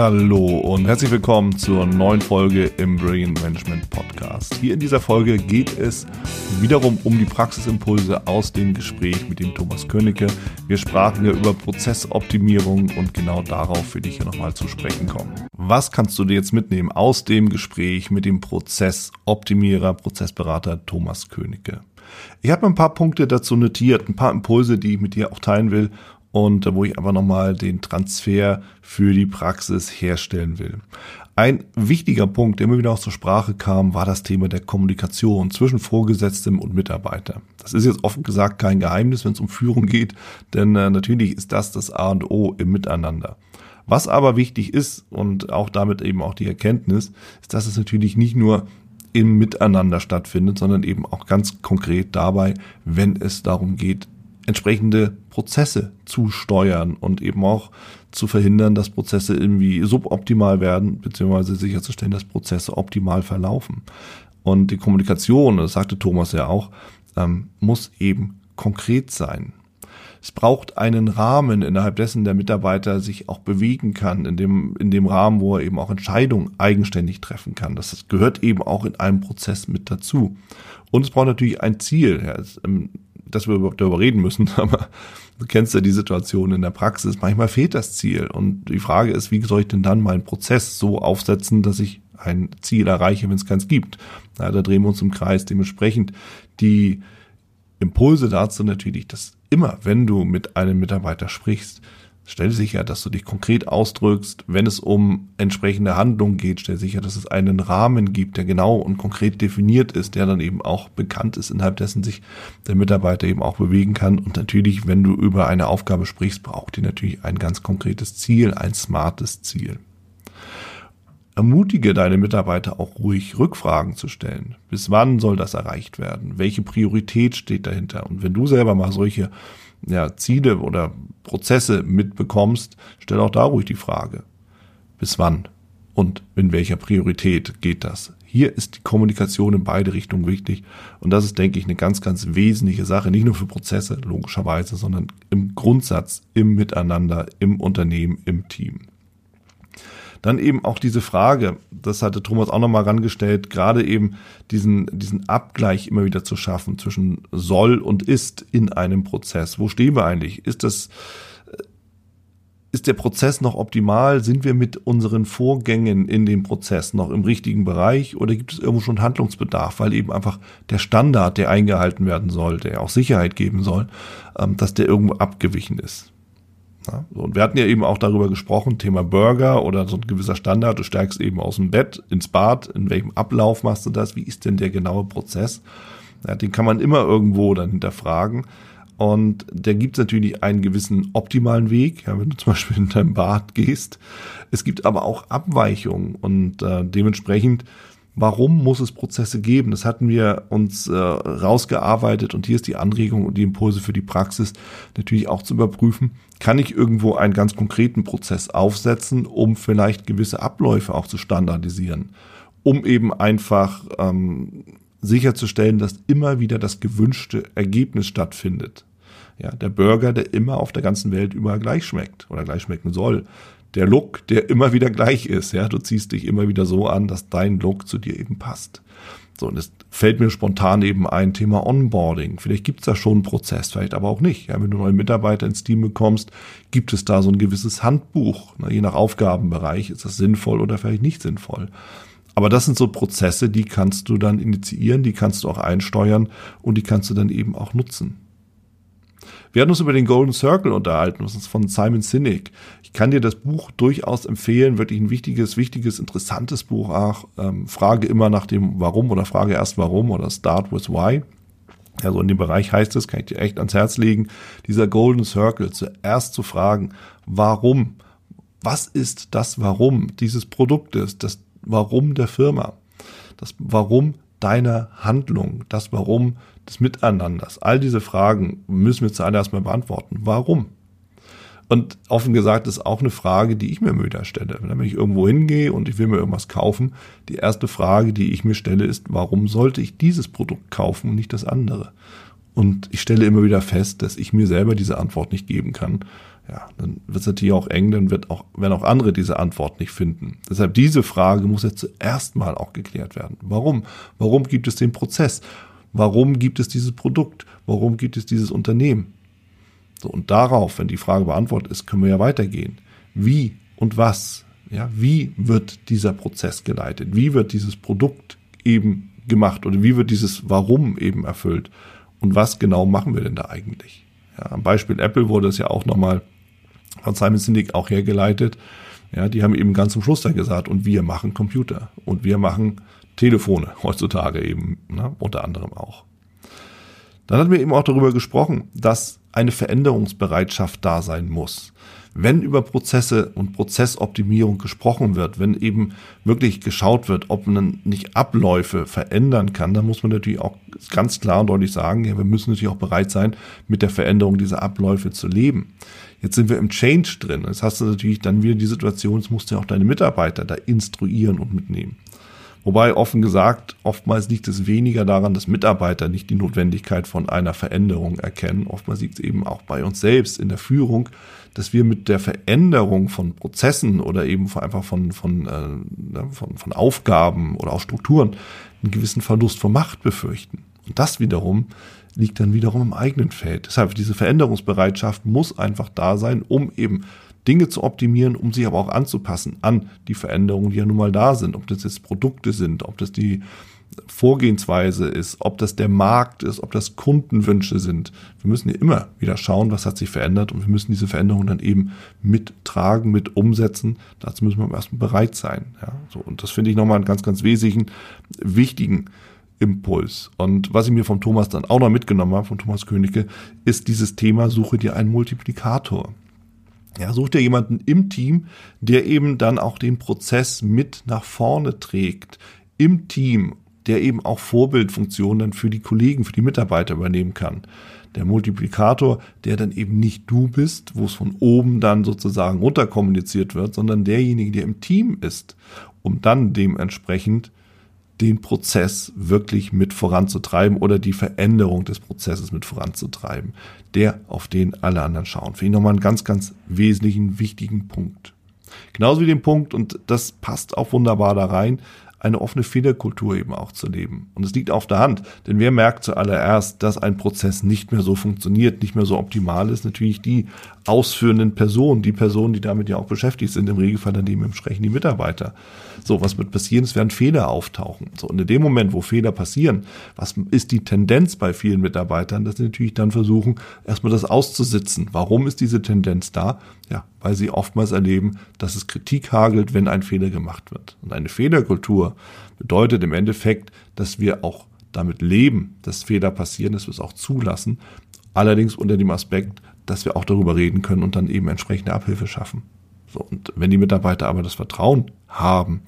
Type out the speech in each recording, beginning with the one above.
Hallo und herzlich willkommen zur neuen Folge im Brilliant Management Podcast. Hier in dieser Folge geht es wiederum um die Praxisimpulse aus dem Gespräch mit dem Thomas Königke. Wir sprachen ja über Prozessoptimierung und genau darauf will ich hier nochmal zu sprechen kommen. Was kannst du dir jetzt mitnehmen aus dem Gespräch mit dem Prozessoptimierer, Prozessberater Thomas Königke? Ich habe ein paar Punkte dazu notiert, ein paar Impulse, die ich mit dir auch teilen will und wo ich aber nochmal den Transfer für die Praxis herstellen will. Ein wichtiger Punkt, der immer wieder auch zur Sprache kam, war das Thema der Kommunikation zwischen Vorgesetztem und Mitarbeiter. Das ist jetzt offen gesagt kein Geheimnis, wenn es um Führung geht, denn äh, natürlich ist das das A und O im Miteinander. Was aber wichtig ist und auch damit eben auch die Erkenntnis, ist, dass es natürlich nicht nur im Miteinander stattfindet, sondern eben auch ganz konkret dabei, wenn es darum geht, entsprechende Prozesse zu steuern und eben auch zu verhindern, dass Prozesse irgendwie suboptimal werden, beziehungsweise sicherzustellen, dass Prozesse optimal verlaufen. Und die Kommunikation, das sagte Thomas ja auch, ähm, muss eben konkret sein. Es braucht einen Rahmen, innerhalb dessen der Mitarbeiter sich auch bewegen kann, in dem, in dem Rahmen, wo er eben auch Entscheidungen eigenständig treffen kann. Das gehört eben auch in einem Prozess mit dazu. Und es braucht natürlich ein Ziel. Ja, es, ähm, dass wir überhaupt darüber reden müssen, aber du kennst ja die Situation in der Praxis. Manchmal fehlt das Ziel. Und die Frage ist, wie soll ich denn dann meinen Prozess so aufsetzen, dass ich ein Ziel erreiche, wenn es keins gibt? Ja, da drehen wir uns im Kreis. Dementsprechend die Impulse dazu natürlich, dass immer, wenn du mit einem Mitarbeiter sprichst, Stell sicher, dass du dich konkret ausdrückst. Wenn es um entsprechende Handlungen geht, stell sicher, dass es einen Rahmen gibt, der genau und konkret definiert ist, der dann eben auch bekannt ist, innerhalb dessen sich der Mitarbeiter eben auch bewegen kann. Und natürlich, wenn du über eine Aufgabe sprichst, braucht ihr natürlich ein ganz konkretes Ziel, ein smartes Ziel. Ermutige deine Mitarbeiter auch ruhig Rückfragen zu stellen. Bis wann soll das erreicht werden? Welche Priorität steht dahinter? Und wenn du selber mal solche ja, Ziele oder Prozesse mitbekommst, stell auch da ruhig die Frage, bis wann und in welcher Priorität geht das? Hier ist die Kommunikation in beide Richtungen wichtig und das ist, denke ich, eine ganz, ganz wesentliche Sache, nicht nur für Prozesse logischerweise, sondern im Grundsatz, im Miteinander, im Unternehmen, im Team. Dann eben auch diese Frage, das hatte Thomas auch nochmal rangestellt, gerade eben diesen, diesen Abgleich immer wieder zu schaffen zwischen soll und ist in einem Prozess. Wo stehen wir eigentlich? Ist das, äh, ist der Prozess noch optimal? Sind wir mit unseren Vorgängen in dem Prozess noch im richtigen Bereich oder gibt es irgendwo schon Handlungsbedarf, weil eben einfach der Standard, der eingehalten werden soll, der auch Sicherheit geben soll, ähm, dass der irgendwo abgewichen ist? Ja, und wir hatten ja eben auch darüber gesprochen, Thema Burger oder so ein gewisser Standard. Du steigst eben aus dem Bett ins Bad. In welchem Ablauf machst du das? Wie ist denn der genaue Prozess? Ja, den kann man immer irgendwo dann hinterfragen. Und da gibt es natürlich einen gewissen optimalen Weg, ja, wenn du zum Beispiel in dein Bad gehst. Es gibt aber auch Abweichungen und äh, dementsprechend Warum muss es Prozesse geben? Das hatten wir uns äh, rausgearbeitet und hier ist die Anregung und die Impulse für die Praxis natürlich auch zu überprüfen. Kann ich irgendwo einen ganz konkreten Prozess aufsetzen, um vielleicht gewisse Abläufe auch zu standardisieren, um eben einfach ähm, sicherzustellen, dass immer wieder das gewünschte Ergebnis stattfindet. Ja, der Burger, der immer auf der ganzen Welt überall gleich schmeckt oder gleich schmecken soll der Look, der immer wieder gleich ist. Ja, du ziehst dich immer wieder so an, dass dein Look zu dir eben passt. So, und es fällt mir spontan eben ein Thema Onboarding. Vielleicht gibt es da schon einen Prozess, vielleicht aber auch nicht. Ja, wenn du neue Mitarbeiter ins Team bekommst, gibt es da so ein gewisses Handbuch. Na, je nach Aufgabenbereich ist das sinnvoll oder vielleicht nicht sinnvoll. Aber das sind so Prozesse, die kannst du dann initiieren, die kannst du auch einsteuern und die kannst du dann eben auch nutzen. Wir hatten uns über den Golden Circle unterhalten, das ist von Simon Sinek. Ich kann dir das Buch durchaus empfehlen, wirklich ein wichtiges, wichtiges, interessantes Buch auch. Ähm, frage immer nach dem Warum oder frage erst Warum oder Start with Why. Also in dem Bereich heißt es, kann ich dir echt ans Herz legen, dieser Golden Circle zuerst zu fragen, warum? Was ist das Warum dieses Produktes, das Warum der Firma, das Warum deiner Handlung, das Warum des Miteinanders. All diese Fragen müssen wir zuallererst mal beantworten. Warum? Und offen gesagt ist auch eine Frage, die ich mir wieder stelle. Wenn ich irgendwo hingehe und ich will mir irgendwas kaufen, die erste Frage, die ich mir stelle, ist, warum sollte ich dieses Produkt kaufen und nicht das andere? Und ich stelle immer wieder fest, dass ich mir selber diese Antwort nicht geben kann. ja, dann wird es natürlich auch eng, dann wird auch, werden auch andere diese Antwort nicht finden. Deshalb diese Frage muss jetzt zuerst mal auch geklärt werden. Warum? Warum gibt es den Prozess? Warum gibt es dieses Produkt? Warum gibt es dieses Unternehmen? So, und darauf, wenn die Frage beantwortet ist, können wir ja weitergehen. Wie und was? Ja, wie wird dieser Prozess geleitet? Wie wird dieses Produkt eben gemacht oder wie wird dieses Warum eben erfüllt? Und was genau machen wir denn da eigentlich? Ja, am Beispiel Apple wurde es ja auch nochmal von Simon Sinek auch hergeleitet. Ja, die haben eben ganz zum Schluss da gesagt, und wir machen Computer und wir machen Telefone heutzutage eben, ne, unter anderem auch. Dann hatten wir eben auch darüber gesprochen, dass eine Veränderungsbereitschaft da sein muss. Wenn über Prozesse und Prozessoptimierung gesprochen wird, wenn eben wirklich geschaut wird, ob man nicht Abläufe verändern kann, dann muss man natürlich auch ganz klar und deutlich sagen, ja, wir müssen natürlich auch bereit sein, mit der Veränderung dieser Abläufe zu leben. Jetzt sind wir im Change drin. Jetzt hast du natürlich dann wieder die Situation, jetzt musst du ja auch deine Mitarbeiter da instruieren und mitnehmen. Wobei offen gesagt, oftmals liegt es weniger daran, dass Mitarbeiter nicht die Notwendigkeit von einer Veränderung erkennen. Oftmals liegt es eben auch bei uns selbst in der Führung, dass wir mit der Veränderung von Prozessen oder eben einfach von, von, äh, von, von Aufgaben oder auch Strukturen einen gewissen Verlust von Macht befürchten. Und das wiederum liegt dann wiederum im eigenen Feld. Deshalb diese Veränderungsbereitschaft muss einfach da sein, um eben Dinge zu optimieren, um sich aber auch anzupassen an die Veränderungen, die ja nun mal da sind. Ob das jetzt Produkte sind, ob das die Vorgehensweise ist, ob das der Markt ist, ob das Kundenwünsche sind. Wir müssen ja immer wieder schauen, was hat sich verändert und wir müssen diese Veränderungen dann eben mittragen, mit umsetzen. Dazu müssen wir erstmal bereit sein. Ja, so, und das finde ich nochmal einen ganz, ganz wesentlichen, wichtigen Impuls. Und was ich mir vom Thomas dann auch noch mitgenommen habe, von Thomas Königke, ist dieses Thema, suche dir einen Multiplikator. Ja, such dir jemanden im Team, der eben dann auch den Prozess mit nach vorne trägt. Im Team, der eben auch Vorbildfunktionen für die Kollegen, für die Mitarbeiter übernehmen kann. Der Multiplikator, der dann eben nicht du bist, wo es von oben dann sozusagen runterkommuniziert wird, sondern derjenige, der im Team ist, um dann dementsprechend den Prozess wirklich mit voranzutreiben oder die Veränderung des Prozesses mit voranzutreiben, der auf den alle anderen schauen. Finde ich nochmal einen ganz, ganz wesentlichen, wichtigen Punkt. Genauso wie den Punkt, und das passt auch wunderbar da rein, eine offene Fehlerkultur eben auch zu leben. Und es liegt auf der Hand, denn wer merkt zuallererst, dass ein Prozess nicht mehr so funktioniert, nicht mehr so optimal ist, natürlich die ausführenden Personen, die Personen, die damit ja auch beschäftigt sind, im Regelfall dann dementsprechend die Mitarbeiter. So, was wird passieren? Es werden Fehler auftauchen. So, und in dem Moment, wo Fehler passieren, was ist die Tendenz bei vielen Mitarbeitern, dass sie natürlich dann versuchen, erstmal das auszusitzen. Warum ist diese Tendenz da? Ja, weil sie oftmals erleben, dass es Kritik hagelt, wenn ein Fehler gemacht wird. Und eine Fehlerkultur bedeutet im Endeffekt, dass wir auch damit leben, dass Fehler passieren, dass wir es auch zulassen. Allerdings unter dem Aspekt, dass wir auch darüber reden können und dann eben entsprechende Abhilfe schaffen. So, und wenn die Mitarbeiter aber das Vertrauen haben,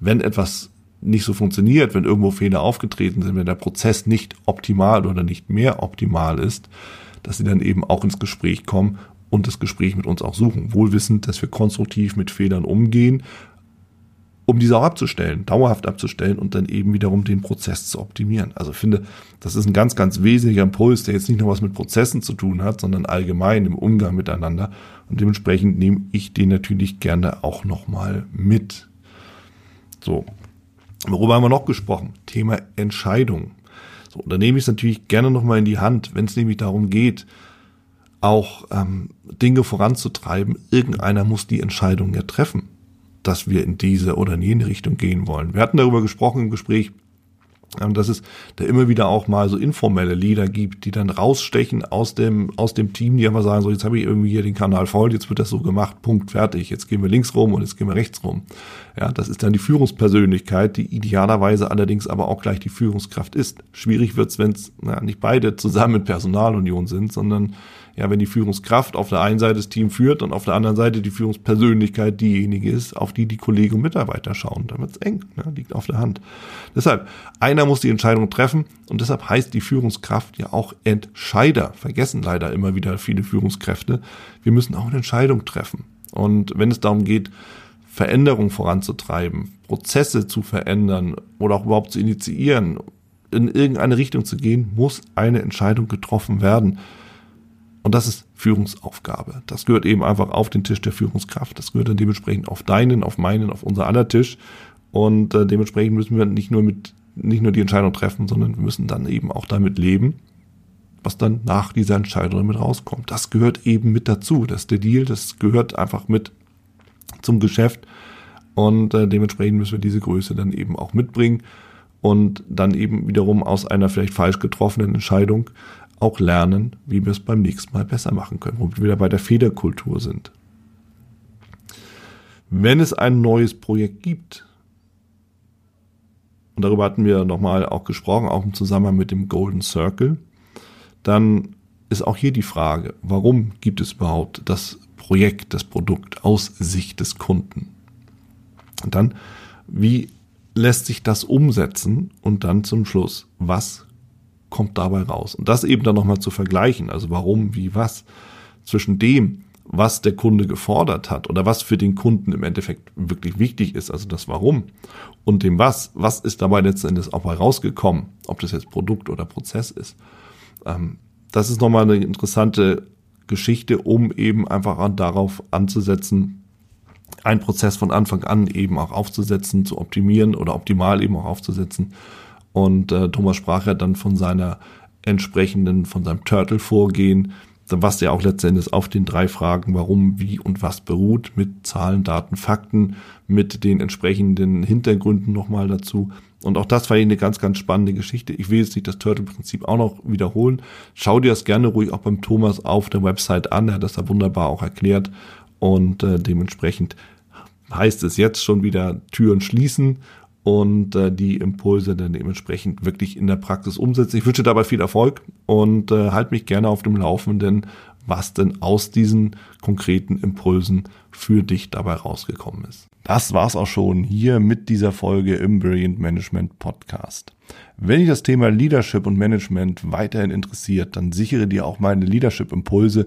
wenn etwas nicht so funktioniert, wenn irgendwo Fehler aufgetreten sind, wenn der Prozess nicht optimal oder nicht mehr optimal ist, dass sie dann eben auch ins Gespräch kommen und das Gespräch mit uns auch suchen. Wohlwissend, dass wir konstruktiv mit Fehlern umgehen um diese auch abzustellen, dauerhaft abzustellen und dann eben wiederum den Prozess zu optimieren. Also finde, das ist ein ganz, ganz wesentlicher Impuls, der jetzt nicht nur was mit Prozessen zu tun hat, sondern allgemein im Umgang miteinander. Und dementsprechend nehme ich den natürlich gerne auch nochmal mit. So. Worüber haben wir noch gesprochen? Thema Entscheidung. So, da nehme ich es natürlich gerne nochmal in die Hand, wenn es nämlich darum geht, auch ähm, Dinge voranzutreiben. Irgendeiner muss die Entscheidung ja treffen dass wir in diese oder in jene Richtung gehen wollen. Wir hatten darüber gesprochen im Gespräch, ähm, dass es da immer wieder auch mal so informelle Leader gibt, die dann rausstechen aus dem, aus dem Team, die einfach sagen, so jetzt habe ich irgendwie hier den Kanal voll, jetzt wird das so gemacht, Punkt, fertig, jetzt gehen wir links rum und jetzt gehen wir rechts rum. Ja, das ist dann die Führungspersönlichkeit, die idealerweise allerdings aber auch gleich die Führungskraft ist. Schwierig wird's, wenn es nicht beide zusammen in Personalunion sind, sondern ja, wenn die Führungskraft auf der einen Seite das Team führt und auf der anderen Seite die Führungspersönlichkeit diejenige ist, auf die die Kollegen und Mitarbeiter schauen, dann wird's eng, ne? liegt auf der Hand. Deshalb, einer muss die Entscheidung treffen und deshalb heißt die Führungskraft ja auch Entscheider. Vergessen leider immer wieder viele Führungskräfte. Wir müssen auch eine Entscheidung treffen. Und wenn es darum geht, Veränderung voranzutreiben, Prozesse zu verändern oder auch überhaupt zu initiieren, in irgendeine Richtung zu gehen, muss eine Entscheidung getroffen werden. Und das ist Führungsaufgabe. Das gehört eben einfach auf den Tisch der Führungskraft. Das gehört dann dementsprechend auf deinen, auf meinen, auf unser aller Tisch. Und äh, dementsprechend müssen wir nicht nur mit, nicht nur die Entscheidung treffen, sondern wir müssen dann eben auch damit leben, was dann nach dieser Entscheidung mit rauskommt. Das gehört eben mit dazu. Das ist der Deal, das gehört einfach mit zum Geschäft. Und äh, dementsprechend müssen wir diese Größe dann eben auch mitbringen und dann eben wiederum aus einer vielleicht falsch getroffenen Entscheidung auch lernen, wie wir es beim nächsten Mal besser machen können, wo wir wieder bei der Federkultur sind. Wenn es ein neues Projekt gibt, und darüber hatten wir nochmal auch gesprochen, auch im Zusammenhang mit dem Golden Circle, dann ist auch hier die Frage, warum gibt es überhaupt das Projekt, das Produkt aus Sicht des Kunden? Und dann, wie lässt sich das umsetzen? Und dann zum Schluss, was kommt dabei raus? Und das eben dann nochmal zu vergleichen, also warum, wie, was, zwischen dem, was der Kunde gefordert hat oder was für den Kunden im Endeffekt wirklich wichtig ist, also das Warum und dem Was, was ist dabei letztendlich auch mal rausgekommen, ob das jetzt Produkt oder Prozess ist. Ähm, das ist nochmal eine interessante Geschichte, um eben einfach darauf anzusetzen, einen Prozess von Anfang an eben auch aufzusetzen, zu optimieren oder optimal eben auch aufzusetzen. Und äh, Thomas sprach ja dann von seiner entsprechenden, von seinem Turtle-Vorgehen, was ja auch letztendlich auf den drei Fragen, warum, wie und was beruht, mit Zahlen, Daten, Fakten, mit den entsprechenden Hintergründen nochmal dazu. Und auch das war eine ganz, ganz spannende Geschichte. Ich will jetzt nicht das Turtle-Prinzip auch noch wiederholen. Schau dir das gerne ruhig auch beim Thomas auf der Website an. Er hat das da wunderbar auch erklärt. Und äh, dementsprechend heißt es jetzt schon wieder Türen schließen und äh, die Impulse dann dementsprechend wirklich in der Praxis umsetzen. Ich wünsche dabei viel Erfolg und äh, halt mich gerne auf dem Laufenden, was denn aus diesen konkreten Impulsen für dich dabei rausgekommen ist. Das war's auch schon hier mit dieser Folge im Brilliant Management Podcast. Wenn dich das Thema Leadership und Management weiterhin interessiert, dann sichere dir auch meine Leadership Impulse